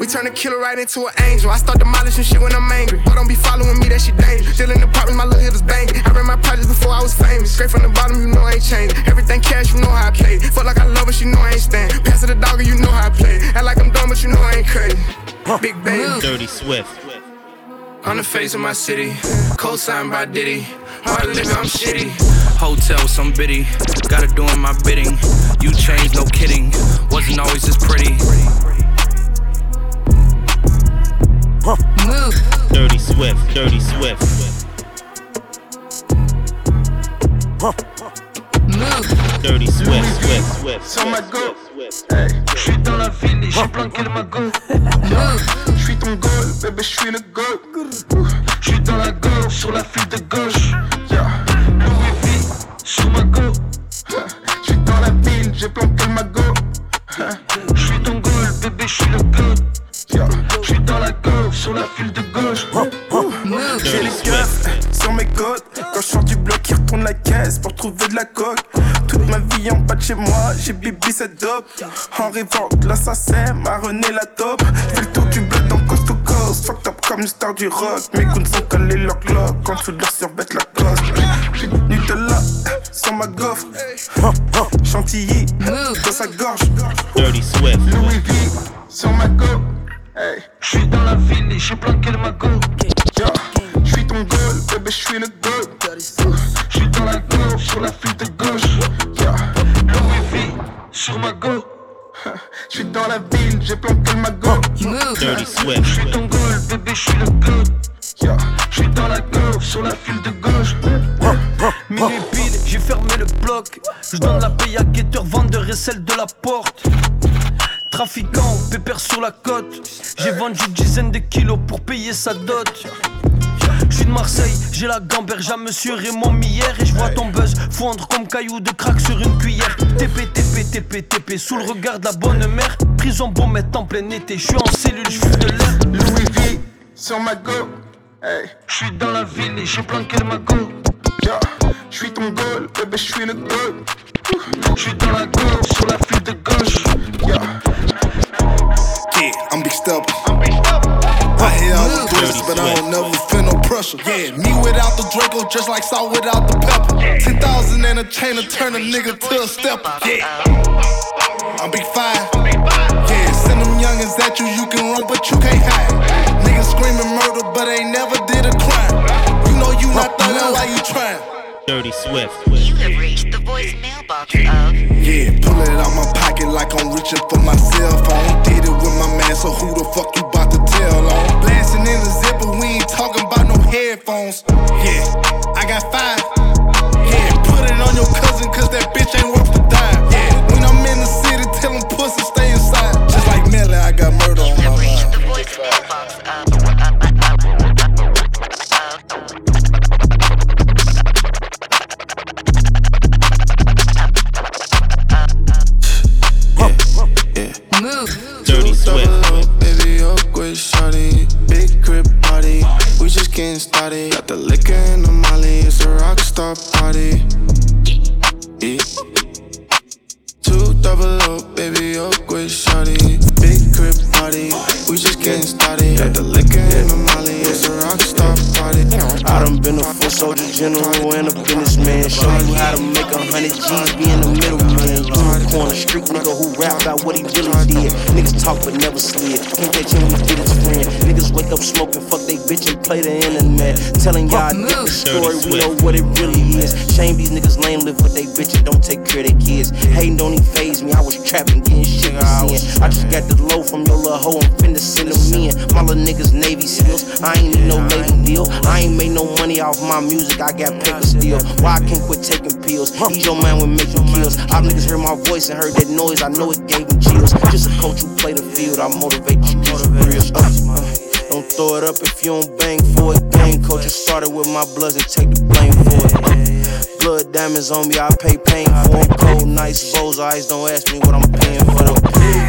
We turn a killer right into an angel. I start demolishing shit when I'm angry. But don't be following me, that shit dangerous. Still in the apartments, my little hitters banging. I ran my projects before I was famous. Straight from the bottom, you know I ain't changed. Everything cash, you know how I play. Fuck like I love her, she know I ain't stand. Pass the dog, you know how I play. Act like I'm dumb, but you know ain't crazy. Big baby. Dirty Swift. On the face of my city, co-signed by Diddy. Hard living, I'm shitty. Hotel, some biddy. Gotta doing my bidding. You changed, no kidding. Wasn't always this pretty. Move. Dirty Swift. Dirty Swift. Move. Dirty Swift. Swift. Swift. Sur go, j'suis dans la ville et j'ai planqué le magot. (laughs) J'suis ton goal, bébé, j'suis le goal. J'suis dans la gauche, sur la file de gauche. Yeah. Louis V, sur ma go. J'suis dans la ville, j'ai planqué le magot. J'suis ton goal, bébé, j'suis le goal. J'suis dans la gauche, sur la file de gauche. J'ai les keufs sur mes côtes. Quand je sors du bloc, il retourne la caisse pour trouver de la coque. Toute ma vie en bas de chez moi, j'ai bibi cette dope. En révolte, l'assassin m'a rené la top. Fais le tour du bloc dans coast to coast. Fucked up comme une star du rock. Mes goons sont collés leur clock. Quand tu leur surbête la coste. J'ai du Nutella sur ma gaufre. Chantilly dans sa gorge. Dirty Swift. Louis V, sur ma go. Hey. J'suis dans la ville et j'ai planqué le magot. Yeah. J'suis ton goal, bébé, j'suis le goal. J'suis dans la gauche, sur la file de gauche. Yeah. Louis V, sur ma go. (laughs) J'suis dans la ville, j'ai planqué le magot. Dirty Swift. J'suis ton goal, bébé, j'suis le goal. Yeah. J'suis dans la gauche, sur la file de gauche. Minuit pile, j'ai fermé le bloc. Je donne la paye à guetteur, vendeur et celle de la porte. Trafiquant, pépère sur la côte. J'ai vendu une dizaine de kilos pour payer sa dot. Je suis de Marseille, j'ai la gamberge à monsieur Raymond Miller Et je vois ton buzz fondre comme caillou de crack sur une cuillère TP, TP, TP, TP, sous le regard de la bonne mère Prison bon mettre en plein été, je suis en cellule, je de l'air Louis V, sur ma go hey. J'suis dans la ville et j'ai planqué le magot yeah. J'suis ton goal, bébé, j'suis le goal J'suis dans la gauche, sur la file de gauche yeah. Yeah, I'm big step. I hear all the threats, but I don't never feel no pressure. Yeah, me without the Draco, just like salt without the pepper. 10,000 and a chain to turn a nigga to a stepper. Yeah, I'm big five. Yeah, send them youngins at you, you can run, but you can't hide. Niggas screaming murder, but they never did a crime. You know you not thuggin', why you trying? Dirty Swift. You have reached the voice mailbox of Yeah, pull it out my pocket like I'm reaching for my cell phone. Did it with my man, so who the fuck you bout to tell on? Blasting in the zipper, we ain't talking about no headphones. Yeah, I got five. Yeah, put it on your cousin, cause that bitch ain't worth the dime. Yeah, when I'm in the city, tell them pussy stay inside. Just like Melly, I got murder on my box up. General and a businessman. Show you how to make a hundred G's, be in the middle, man. You corner, street nigga who rap about what he really did. Niggas talk but never slid. Can't when he get his friend. Niggas wake up smoking, fuck they bitch and play the internet. Telling y'all a different story, we know what it really is. Shame these niggas lame live with they bitch and don't take care of their kids. Hating don't even phase me, I was trapping, getting shit for sin. I just got the low from your little hoe, I'm finna send them in. My little niggas Navy SEALs, I ain't need no lady deal. I ain't made no money off my music, I got paper still. Why I can't quit taking pills? He's your man with making kills. Our niggas heard my voice and heard that noise, I know it gave them chills. Just a coach who play the field, I motivate you, motivate real. Uh, don't throw it up if you don't bang for it. Coach, you started with my bloods and take the blame for it. Uh, blood diamonds on me, I pay pain for them. Cold nights, exposed eyes, don't ask me what I'm paying for them.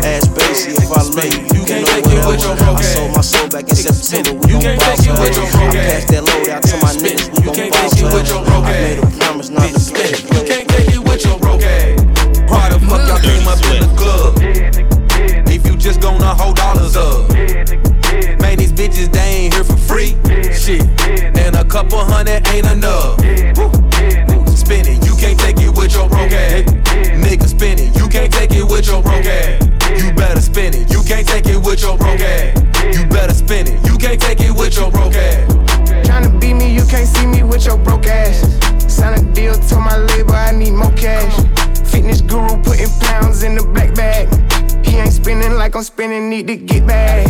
Ass bassy, if I love you, you can know whatever. I sold my soul back in September, we gon' boss forever. I passed that load out to my niggas, we gon' boss forever. I made a promise not to play it. You can't take it with your broke ass. Why the fuck y'all came up in the club? If you just gonna hold dollars up. Bitches, they ain't here for free. Shit. And a couple hundred ain't enough. Spin it, you can't take it with your broke ass. Nigga, spin it, you can't take it with your broke ass. You better spin it, you can't take it with your broke ass. You better spin it, you can't take it with your broke ass. Tryna beat me, you can't see me with your broke ass. Sign a deal to my label, I need more cash. Fitness guru putting pounds in the black bag. He ain't spinning like I'm spinning, need to get back.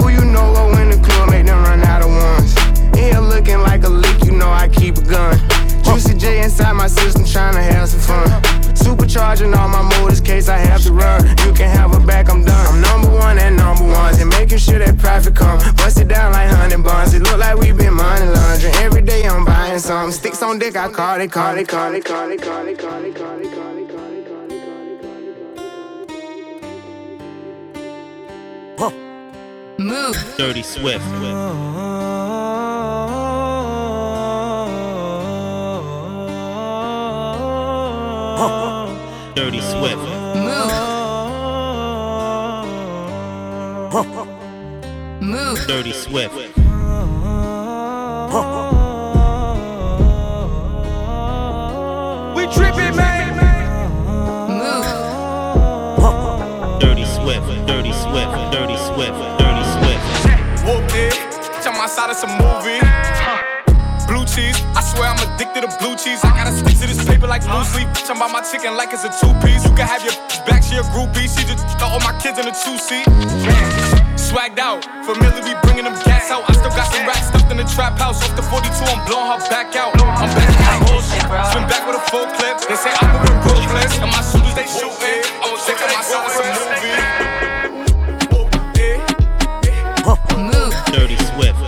Who you know go in the club, make them run out of ones. In here looking like a lick, you know I keep a gun. Juicy J inside my system, tryna have some fun. Supercharging all my motors, case I have to run. You can have her back, I'm done. I'm number one and number ones, and making sure that profit come. Bust it down like honey buns. It look like we been money laundering. Every day I'm buying some. Sticks on dick, I call it, call it, call it, call it, call it, call it, call it, Move. Dirty Swift. Dirty Swift. Move. Dirty Swift. We tripping, man. Dirty Swift. Dirty Swift. Dirty Swift. Dirty Swift. Whooped it. Tell my side it's a movie. Blue cheese, I swear I'm addicted to blue cheese. I gotta stick to this paper like blue sleep. Bitch, I'm about my chicken like it's a two piece. You can have your back, she a groupie. She just throw all my kids in a two seat. Swagged out, familiar, we bringing them gas out. I still got some racks stuffed in the trap house. Off the 42, I'm blowing her back out. I'm back in bullshit. Swim back with a full clip. They say I'm moving ruthless. And my shooters, they shooting. I was oh, thinking myself it's a movie. Oh, Move. Dirty Swift.